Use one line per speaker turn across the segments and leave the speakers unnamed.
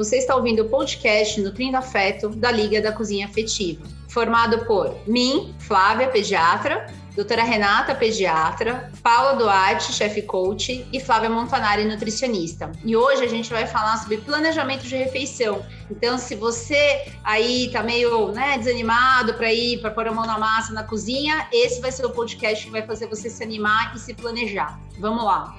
Você está ouvindo o podcast Nutrindo Afeto da Liga da Cozinha Afetiva, formado por mim, Flávia, pediatra, doutora Renata, pediatra, Paula Duarte, chefe coach e Flávia Montanari, nutricionista. E hoje a gente vai falar sobre planejamento de refeição. Então, se você aí tá meio né, desanimado para ir, para pôr a mão na massa na cozinha, esse vai ser o podcast que vai fazer você se animar e se planejar. Vamos lá!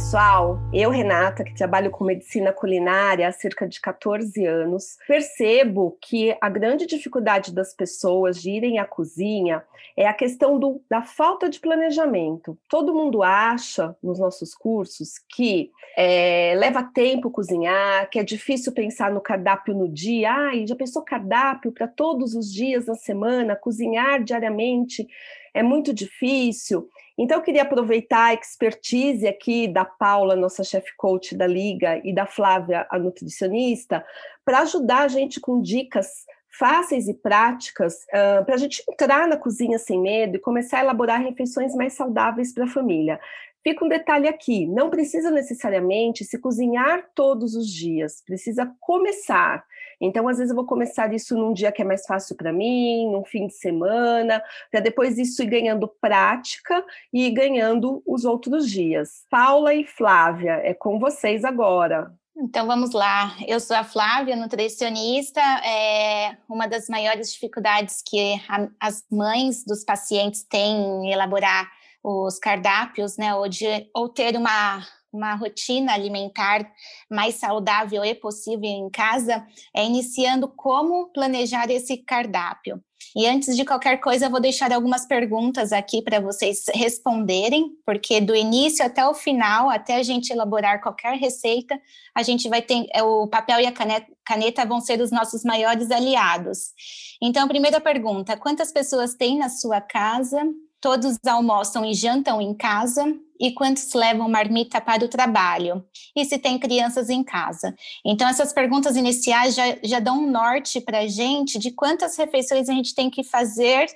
Pessoal, eu, Renata, que trabalho com medicina culinária há cerca de 14 anos, percebo que a grande dificuldade das pessoas de irem à cozinha é a questão do, da falta de planejamento. Todo mundo acha nos nossos cursos que é, leva tempo cozinhar, que é difícil pensar no cardápio no dia. Ai, já pensou cardápio para todos os dias na semana, cozinhar diariamente é muito difícil. Então, eu queria aproveitar a expertise aqui da Paula, nossa chefe coach da Liga, e da Flávia, a nutricionista, para ajudar a gente com dicas fáceis e práticas uh, para a gente entrar na cozinha sem medo e começar a elaborar refeições mais saudáveis para a família. Fica um detalhe aqui: não precisa necessariamente se cozinhar todos os dias, precisa começar. Então, às vezes, eu vou começar isso num dia que é mais fácil para mim, num fim de semana, para depois isso ir ganhando prática e ir ganhando os outros dias. Paula e Flávia, é com vocês agora.
Então vamos lá. Eu sou a Flávia, nutricionista. É uma das maiores dificuldades que a, as mães dos pacientes têm em elaborar os cardápios, né, ou, de, ou ter uma uma rotina alimentar mais saudável e possível em casa, é iniciando como planejar esse cardápio. E antes de qualquer coisa, eu vou deixar algumas perguntas aqui para vocês responderem, porque do início até o final, até a gente elaborar qualquer receita, a gente vai ter é, o papel e a caneta, caneta vão ser os nossos maiores aliados. Então, primeira pergunta: quantas pessoas tem na sua casa? Todos almoçam e jantam em casa? e quantos levam marmita para o trabalho, e se tem crianças em casa. Então, essas perguntas iniciais já, já dão um norte para a gente de quantas refeições a gente tem que fazer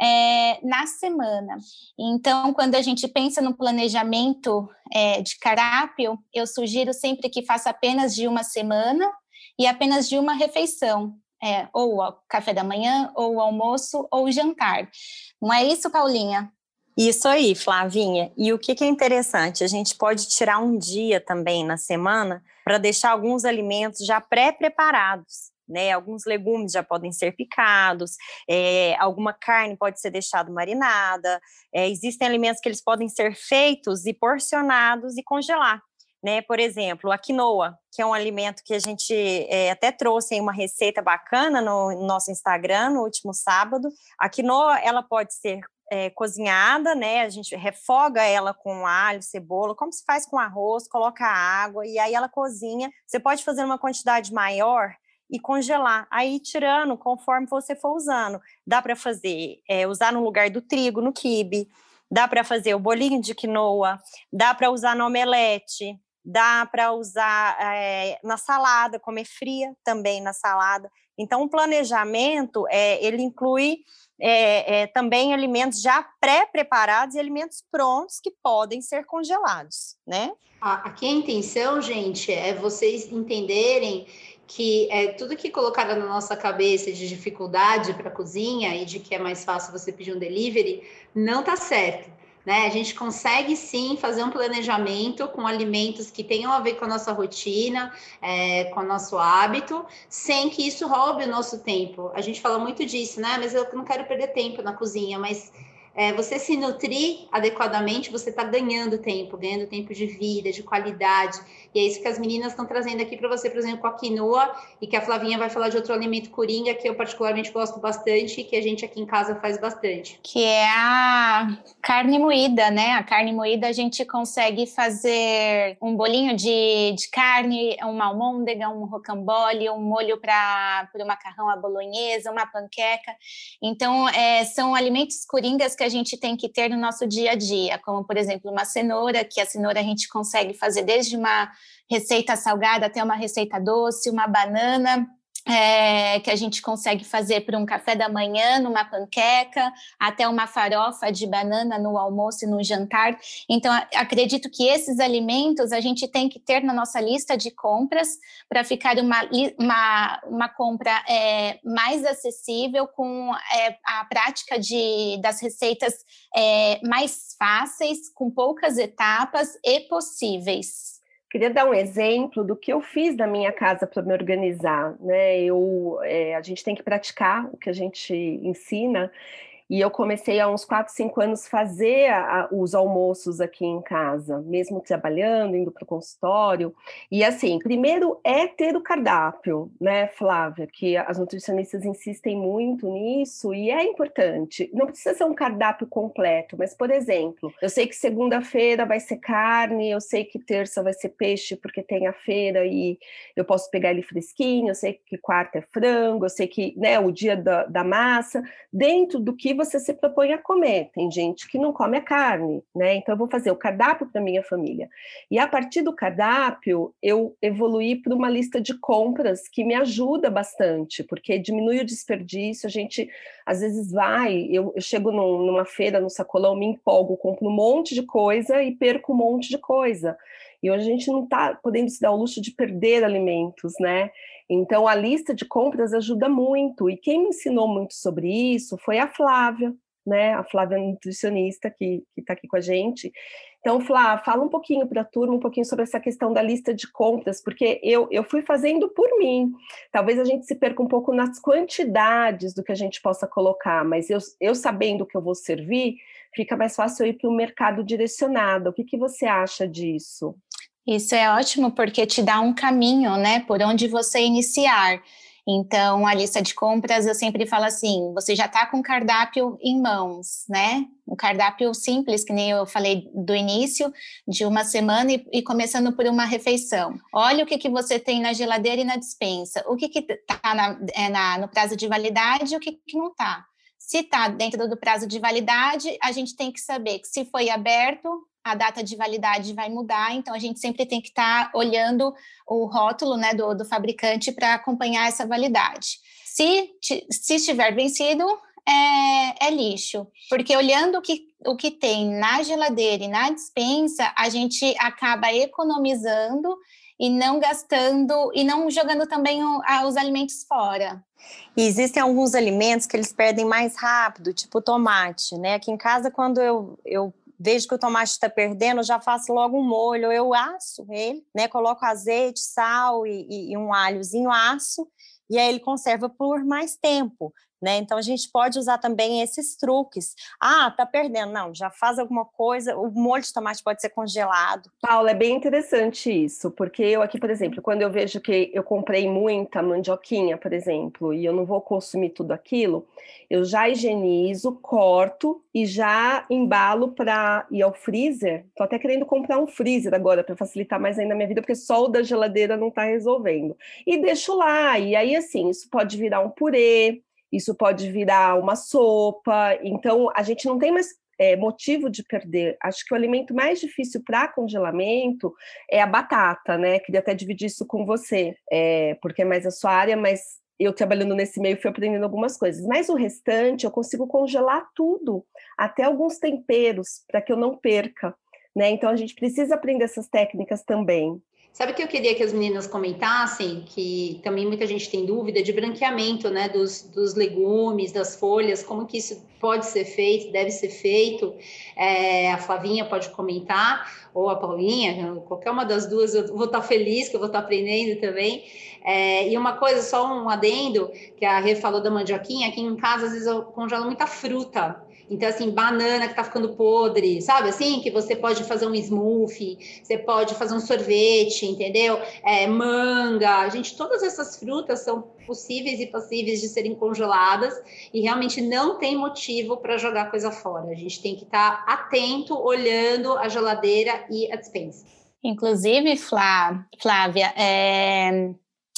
é, na semana. Então, quando a gente pensa no planejamento é, de carápio, eu sugiro sempre que faça apenas de uma semana e apenas de uma refeição. É, ou café da manhã, ou almoço, ou jantar. Não é isso, Paulinha?
Isso aí, Flavinha. E o que, que é interessante? A gente pode tirar um dia também na semana para deixar alguns alimentos já pré-preparados. Né, alguns legumes já podem ser picados, é, alguma carne pode ser deixada marinada, é, existem alimentos que eles podem ser feitos e porcionados e congelar. Né? Por exemplo, a quinoa, que é um alimento que a gente é, até trouxe uma receita bacana no, no nosso Instagram no último sábado. A quinoa ela pode ser é, cozinhada, né? A gente refoga ela com alho, cebola, como se faz com arroz, coloca água e aí ela cozinha. Você pode fazer uma quantidade maior e congelar, aí tirando conforme você for usando. Dá para fazer, é, usar no lugar do trigo, no quibe, dá para fazer o bolinho de quinoa, dá para usar no omelete, dá para usar é, na salada, comer fria também na salada. Então, o planejamento, é, ele inclui é, é, também alimentos já pré-preparados e alimentos prontos que podem ser congelados, né?
Aqui a intenção, gente, é vocês entenderem que é tudo que colocaram na nossa cabeça de dificuldade para cozinha e de que é mais fácil você pedir um delivery, não tá certo né? A gente consegue sim fazer um planejamento com alimentos que tenham a ver com a nossa rotina, é, com o nosso hábito, sem que isso roube o nosso tempo. A gente fala muito disso, né? Mas eu não quero perder tempo na cozinha, mas é, você se nutrir adequadamente, você está ganhando tempo, ganhando tempo de vida, de qualidade. E é isso que as meninas estão trazendo aqui para você, por exemplo, com a quinoa, e que a Flavinha vai falar de outro alimento coringa que eu particularmente gosto bastante e que a gente aqui em casa faz bastante.
Que é a carne moída, né? A carne moída a gente consegue fazer um bolinho de, de carne, uma almôndega, um rocambole, um molho para o macarrão à bolonhesa, uma panqueca. Então, é, são alimentos coringas que que a gente tem que ter no nosso dia a dia, como, por exemplo, uma cenoura, que a cenoura a gente consegue fazer desde uma receita salgada até uma receita doce, uma banana, é, que a gente consegue fazer para um café da manhã, numa panqueca, até uma farofa de banana no almoço e no jantar. Então, acredito que esses alimentos a gente tem que ter na nossa lista de compras para ficar uma, uma, uma compra é, mais acessível, com é, a prática de, das receitas é, mais fáceis, com poucas etapas e possíveis.
Queria dar um exemplo do que eu fiz na minha casa para me organizar. Né? Eu, é, a gente tem que praticar o que a gente ensina, e eu comecei há uns 4, 5 anos fazer a, os almoços aqui em casa, mesmo trabalhando, indo para o consultório. E assim, primeiro é ter o cardápio, né, Flávia? Que as nutricionistas insistem muito nisso e é importante. Não precisa ser um cardápio completo, mas, por exemplo, eu sei que segunda-feira vai ser carne, eu sei que terça vai ser peixe porque tem a feira e eu posso pegar ele fresquinho, eu sei que quarta é frango, eu sei que né, o dia da, da massa, dentro do que você se propõe a comer. Tem gente que não come a carne, né? Então eu vou fazer o cardápio para minha família. E a partir do cardápio, eu evoluí para uma lista de compras que me ajuda bastante, porque diminui o desperdício. A gente às vezes vai, eu, eu chego num, numa feira no sacolão, me empolgo, compro um monte de coisa e perco um monte de coisa. E hoje a gente não está podendo se dar o luxo de perder alimentos, né? Então, a lista de compras ajuda muito. E quem me ensinou muito sobre isso foi a Flávia, né? A Flávia nutricionista que está aqui com a gente. Então, Flávia, fala um pouquinho para a turma, um pouquinho sobre essa questão da lista de compras, porque eu, eu fui fazendo por mim. Talvez a gente se perca um pouco nas quantidades do que a gente possa colocar, mas eu, eu sabendo que eu vou servir, fica mais fácil eu ir para o mercado direcionado. O que, que você acha disso?
Isso é ótimo porque te dá um caminho, né, por onde você iniciar. Então, a lista de compras, eu sempre falo assim: você já está com o cardápio em mãos, né? Um cardápio simples, que nem eu falei do início, de uma semana e, e começando por uma refeição. Olha o que, que você tem na geladeira e na dispensa, o que está é, no prazo de validade e o que, que não está. Se está dentro do prazo de validade, a gente tem que saber que se foi aberto, a data de validade vai mudar, então a gente sempre tem que estar tá olhando o rótulo né, do, do fabricante para acompanhar essa validade. Se, se estiver vencido, é, é, lixo, porque olhando o que, o que tem na geladeira e na dispensa, a gente acaba economizando e não gastando e não jogando também o, a, os alimentos fora.
E existem alguns alimentos que eles perdem mais rápido, tipo tomate, né? Aqui em casa, quando eu, eu vejo que o tomate está perdendo, já faço logo um molho, eu asso ele, né? Coloco azeite, sal e, e, e um alhozinho, aço, e aí ele conserva por mais tempo. Né? Então a gente pode usar também esses truques. Ah, tá perdendo. Não, já faz alguma coisa. O molho de tomate pode ser congelado.
Paula, é bem interessante isso, porque eu aqui, por exemplo, quando eu vejo que eu comprei muita mandioquinha, por exemplo, e eu não vou consumir tudo aquilo, eu já higienizo, corto e já embalo para ir ao freezer. Tô até querendo comprar um freezer agora para facilitar mais ainda a minha vida, porque só o da geladeira não está resolvendo. E deixo lá. E aí, assim, isso pode virar um purê isso pode virar uma sopa. Então, a gente não tem mais é, motivo de perder. Acho que o alimento mais difícil para congelamento é a batata, né? Queria até dividir isso com você, é, porque é mais a sua área, mas eu trabalhando nesse meio fui aprendendo algumas coisas. Mas o restante eu consigo congelar tudo, até alguns temperos, para que eu não perca. Né? Então a gente precisa aprender essas técnicas também.
Sabe o que eu queria que as meninas comentassem, que também muita gente tem dúvida, de branqueamento né, dos, dos legumes, das folhas, como que isso pode ser feito, deve ser feito. É, a Flavinha pode comentar, ou a Paulinha, qualquer uma das duas, eu vou estar feliz, que eu vou estar aprendendo também. É, e uma coisa, só um adendo, que a Rê falou da mandioquinha, aqui em casa às vezes eu congelo muita fruta. Então, assim, banana que tá ficando podre, sabe? Assim, que você pode fazer um smoothie, você pode fazer um sorvete, entendeu? É, manga. Gente, todas essas frutas são possíveis e passíveis de serem congeladas e realmente não tem motivo para jogar coisa fora. A gente tem que estar tá atento, olhando a geladeira e a dispensa.
Inclusive, Flá, Flávia, é,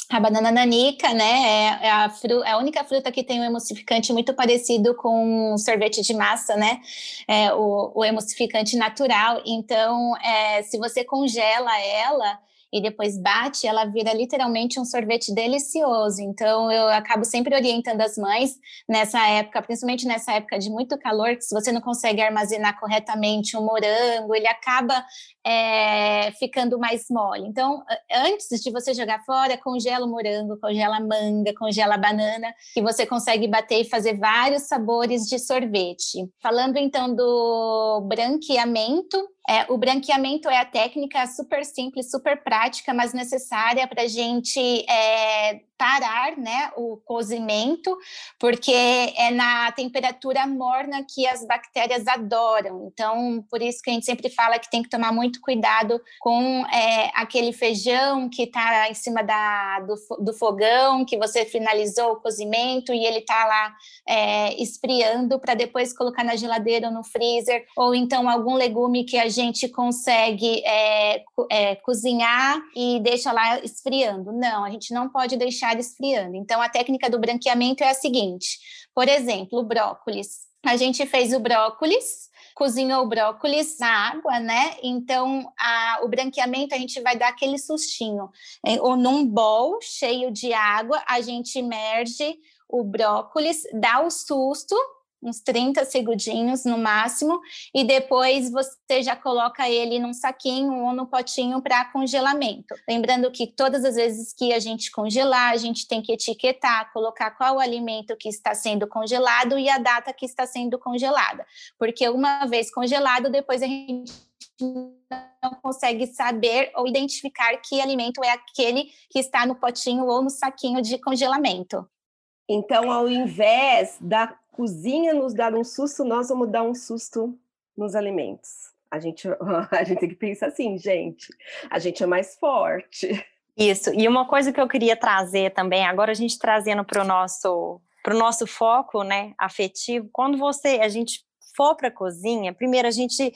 a banana nanica, né, é, é a, fru é a, única fruta que tem um emulsificante muito parecido com sorvete de massa, né, é o, o emulsificante natural. Então, é, se você congela ela, e depois bate, ela vira literalmente um sorvete delicioso. Então, eu acabo sempre orientando as mães nessa época, principalmente nessa época de muito calor, que se você não consegue armazenar corretamente um morango, ele acaba é, ficando mais mole. Então, antes de você jogar fora, congela o morango, congela a manga, congela a banana, que você consegue bater e fazer vários sabores de sorvete. Falando então do branqueamento, é, o branqueamento é a técnica super simples, super prática, mas necessária para a gente é, parar né, o cozimento, porque é na temperatura morna que as bactérias adoram. Então, por isso que a gente sempre fala que tem que tomar muito cuidado com é, aquele feijão que está em cima da, do, do, fogão, que você finalizou o cozimento e ele está lá é, esfriando para depois colocar na geladeira ou no freezer, ou então algum legume que a gente consegue é, é e deixa lá esfriando. Não, a gente não pode deixar esfriando. Então, a técnica do branqueamento é a seguinte: por exemplo, o brócolis. A gente fez o brócolis, cozinhou o brócolis na água, né? Então, a, o branqueamento a gente vai dar aquele sustinho. Ou num bowl cheio de água, a gente imerge o brócolis, dá o susto, uns 30 segundinhos no máximo, e depois você já coloca ele num saquinho ou no potinho para congelamento. Lembrando que todas as vezes que a gente congelar, a gente tem que etiquetar, colocar qual alimento que está sendo congelado e a data que está sendo congelada, porque uma vez congelado, depois a gente não consegue saber ou identificar que alimento é aquele que está no potinho ou no saquinho de congelamento.
Então, ao invés da cozinha nos dar um susto, nós vamos dar um susto nos alimentos. A gente, a gente tem que pensar assim, gente, a gente é mais forte.
Isso, e uma coisa que eu queria trazer também, agora a gente trazendo para o nosso, pro nosso foco né, afetivo, quando você, a gente for para a cozinha, primeiro a gente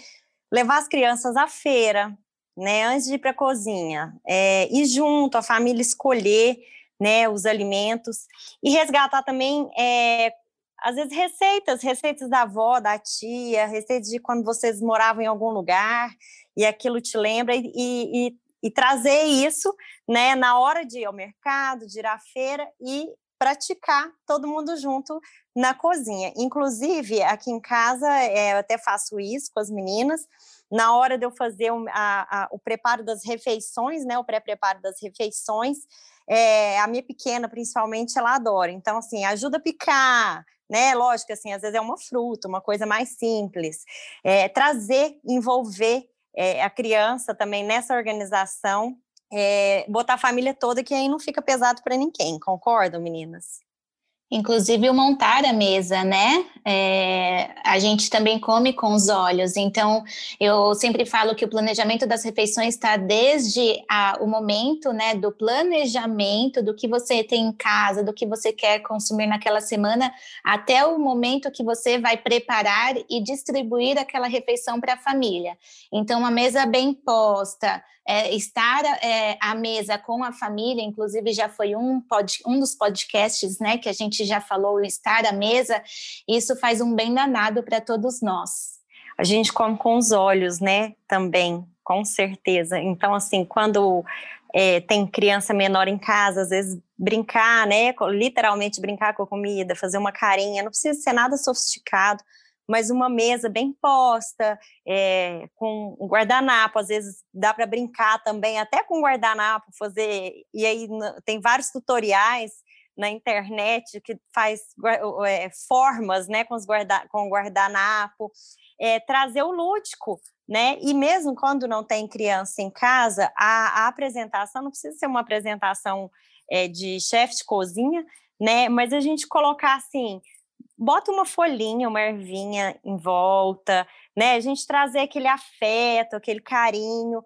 levar as crianças à feira, né, antes de ir para a cozinha, é, ir junto, a família escolher né, os alimentos e resgatar também é, às vezes receitas, receitas da avó, da tia, receitas de quando vocês moravam em algum lugar e aquilo te lembra e, e, e trazer isso, né, na hora de ir ao mercado, de ir à feira e praticar todo mundo junto na cozinha. Inclusive, aqui em casa, é, eu até faço isso com as meninas, na hora de eu fazer o, a, a, o preparo das refeições, né, o pré-preparo das refeições, é, a minha pequena, principalmente, ela adora. Então, assim, ajuda a picar, né? Lógico, assim, às vezes é uma fruta, uma coisa mais simples. É, trazer, envolver é, a criança também nessa organização, é, botar a família toda, que aí não fica pesado para ninguém, concordam, meninas?
Inclusive o montar a mesa, né? É, a gente também come com os olhos. Então, eu sempre falo que o planejamento das refeições está desde a, o momento, né, do planejamento do que você tem em casa, do que você quer consumir naquela semana, até o momento que você vai preparar e distribuir aquela refeição para a família. Então, uma mesa bem posta, é, estar é, à mesa com a família, inclusive já foi um, pod, um dos podcasts, né, que a gente já falou, estar à mesa, isso faz um bem danado para todos nós.
A gente come com os olhos, né, também, com certeza. Então, assim, quando é, tem criança menor em casa, às vezes brincar, né, literalmente brincar com a comida, fazer uma carinha, não precisa ser nada sofisticado, mas uma mesa bem posta, é, com um guardanapo, às vezes dá para brincar também, até com guardanapo, fazer, e aí tem vários tutoriais na internet que faz é, formas né, com, os guarda, com guardanapo, é, trazer o lúdico, né? E mesmo quando não tem criança em casa, a, a apresentação não precisa ser uma apresentação é, de chefe de cozinha, né? Mas a gente colocar assim, bota uma folhinha, uma ervinha em volta, né? A gente trazer aquele afeto, aquele carinho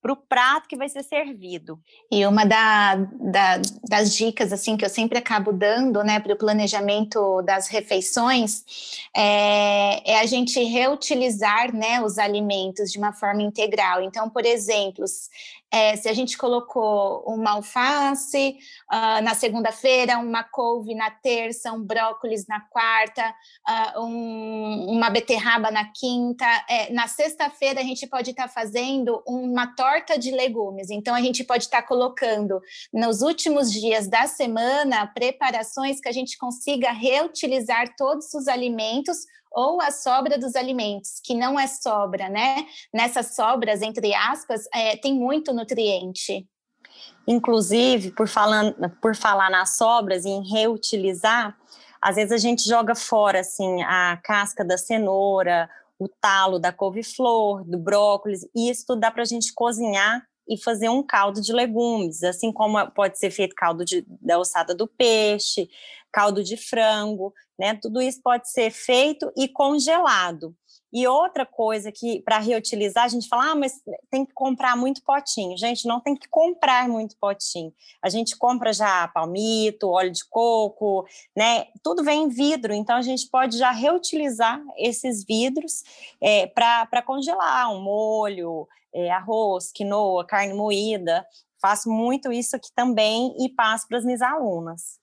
para o prato que vai ser servido.
E uma da, da, das dicas assim que eu sempre acabo dando, né, para o planejamento das refeições, é, é, a gente reutilizar, né, os alimentos de uma forma integral. Então, por exemplo, é, se a gente colocou uma alface uh, na segunda-feira, uma couve na terça, um brócolis na quarta, uh, um, uma beterraba na quinta, é, na sexta-feira a gente pode estar tá fazendo uma torta de legumes. Então a gente pode estar tá colocando nos últimos dias da semana preparações que a gente consiga reutilizar todos os alimentos ou a sobra dos alimentos, que não é sobra, né? Nessas sobras, entre aspas, é, tem muito nutriente.
Inclusive, por, falando, por falar nas sobras e em reutilizar, às vezes a gente joga fora assim a casca da cenoura, o talo da couve-flor, do brócolis, e isso dá para a gente cozinhar e fazer um caldo de legumes, assim como pode ser feito caldo de, da ossada do peixe, caldo de frango, né? Tudo isso pode ser feito e congelado. E outra coisa que, para reutilizar, a gente fala, ah, mas tem que comprar muito potinho. Gente, não tem que comprar muito potinho. A gente compra já palmito, óleo de coco, né? Tudo vem em vidro, então a gente pode já reutilizar esses vidros é, para congelar um molho, é, arroz, quinoa, carne moída. Faço muito isso aqui também e passo para as minhas alunas.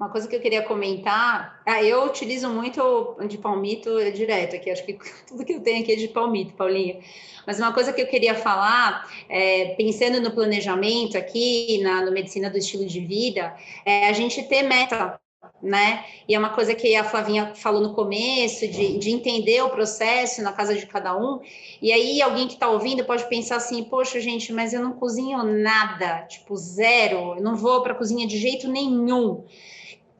Uma coisa que eu queria comentar, ah, eu utilizo muito de palmito direto aqui, acho que tudo que eu tenho aqui é de palmito, Paulinho. Mas uma coisa que eu queria falar, é, pensando no planejamento aqui, na no medicina do estilo de vida, é a gente ter meta, né? E é uma coisa que a Flavinha falou no começo, de, de entender o processo na casa de cada um. E aí, alguém que está ouvindo pode pensar assim: poxa, gente, mas eu não cozinho nada, tipo, zero, eu não vou para a cozinha de jeito nenhum.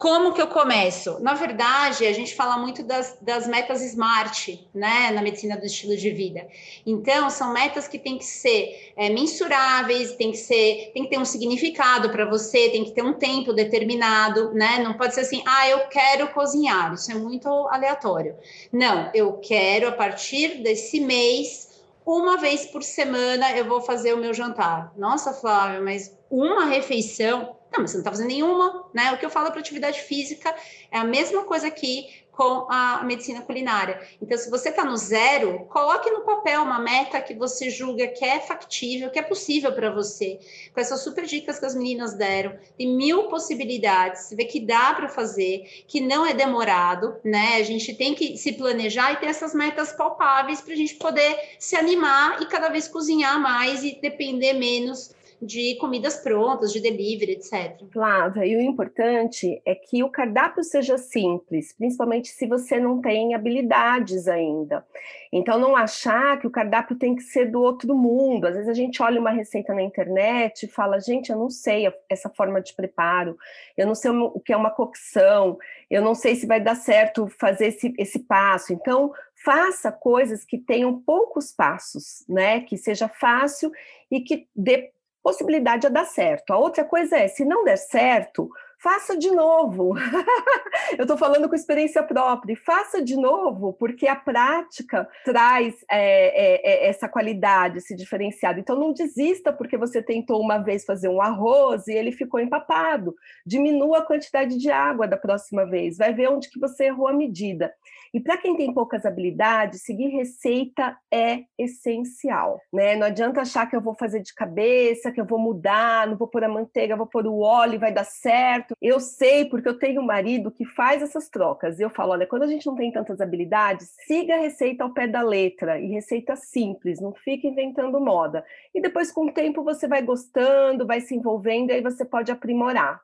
Como que eu começo? Na verdade, a gente fala muito das, das metas SMART, né, na medicina do estilo de vida. Então, são metas que têm que ser é, mensuráveis, tem que ser, tem que ter um significado para você, tem que ter um tempo determinado, né? Não pode ser assim, ah, eu quero cozinhar. Isso é muito aleatório. Não, eu quero a partir desse mês uma vez por semana eu vou fazer o meu jantar. Nossa, Flávia, mas uma refeição não, mas você não está fazendo nenhuma, né? O que eu falo para atividade física é a mesma coisa aqui com a medicina culinária. Então, se você está no zero, coloque no papel uma meta que você julga que é factível, que é possível para você. Com essas super dicas que as meninas deram, tem mil possibilidades. Você vê que dá para fazer, que não é demorado, né? A gente tem que se planejar e ter essas metas palpáveis para a gente poder se animar e cada vez cozinhar mais e depender menos de comidas prontas, de delivery, etc.
Flávia, e o importante é que o cardápio seja simples, principalmente se você não tem habilidades ainda. Então, não achar que o cardápio tem que ser do outro mundo. Às vezes a gente olha uma receita na internet e fala, gente, eu não sei essa forma de preparo, eu não sei o que é uma cocção, eu não sei se vai dar certo fazer esse, esse passo. Então, faça coisas que tenham poucos passos, né? Que seja fácil e que dê possibilidade a dar certo. A outra coisa é, se não der certo, faça de novo. Eu estou falando com experiência própria, faça de novo, porque a prática traz é, é, é, essa qualidade, esse diferenciado. Então, não desista porque você tentou uma vez fazer um arroz e ele ficou empapado. Diminua a quantidade de água da próxima vez, vai ver onde que você errou a medida. E para quem tem poucas habilidades, seguir receita é essencial, né? Não adianta achar que eu vou fazer de cabeça, que eu vou mudar, não vou pôr a manteiga, vou pôr o óleo vai dar certo. Eu sei porque eu tenho um marido que faz essas trocas. E eu falo, olha, quando a gente não tem tantas habilidades, siga a receita ao pé da letra e receita simples, não fique inventando moda. E depois com o tempo você vai gostando, vai se envolvendo e aí você pode aprimorar.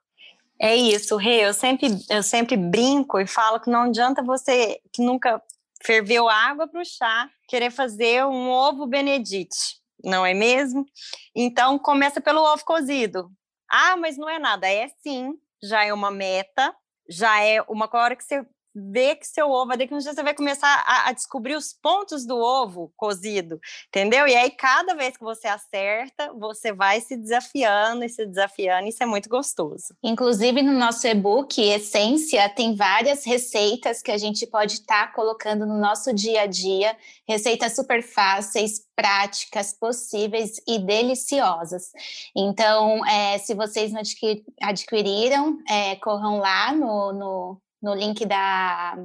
É isso, Rê. Eu sempre, eu sempre brinco e falo que não adianta você que nunca ferveu água para o chá querer fazer um ovo Benedite, não é mesmo? Então começa pelo ovo cozido. Ah, mas não é nada. É sim, já é uma meta, já é uma hora que você ver que seu ovo, daqui a um dia você vai começar a, a, descobrir os pontos do ovo cozido, entendeu? E aí, cada vez que você acerta, você vai se desafiando e se desafiando, isso é muito gostoso.
Inclusive, no nosso e-book Essência, tem várias receitas que a gente pode estar tá colocando no nosso dia a dia, receitas super fáceis, práticas, possíveis e deliciosas. Então, é, se vocês não adquiriram, é, corram lá no, no no link da,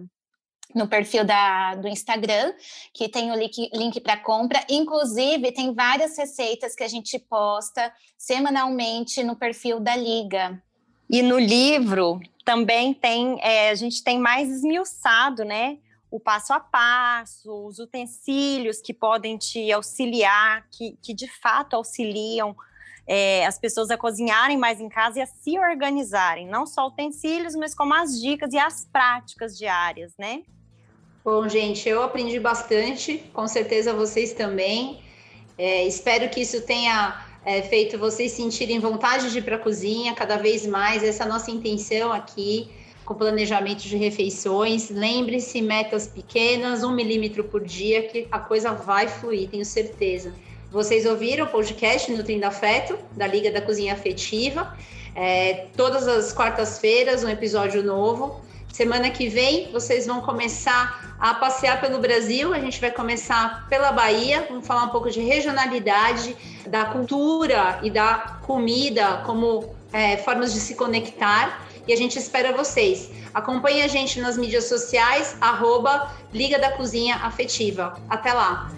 no perfil da, do Instagram, que tem o link, link para compra. Inclusive, tem várias receitas que a gente posta semanalmente no perfil da Liga.
E no livro também tem, é, a gente tem mais esmiuçado, né? O passo a passo, os utensílios que podem te auxiliar, que, que de fato auxiliam é, as pessoas a cozinharem mais em casa e a se organizarem, não só utensílios, mas como as dicas e as práticas diárias, né?
Bom, gente, eu aprendi bastante, com certeza vocês também. É, espero que isso tenha é, feito vocês sentirem vontade de ir para a cozinha cada vez mais. Essa nossa intenção aqui com planejamento de refeições. Lembre-se, metas pequenas, um milímetro por dia, que a coisa vai fluir, tenho certeza. Vocês ouviram o podcast Nutrindo Afeto, da Liga da Cozinha Afetiva. É, todas as quartas-feiras, um episódio novo. Semana que vem, vocês vão começar a passear pelo Brasil. A gente vai começar pela Bahia. Vamos falar um pouco de regionalidade, da cultura e da comida como é, formas de se conectar. E a gente espera vocês. Acompanhe a gente nas mídias sociais, arroba Liga da Cozinha Afetiva. Até lá!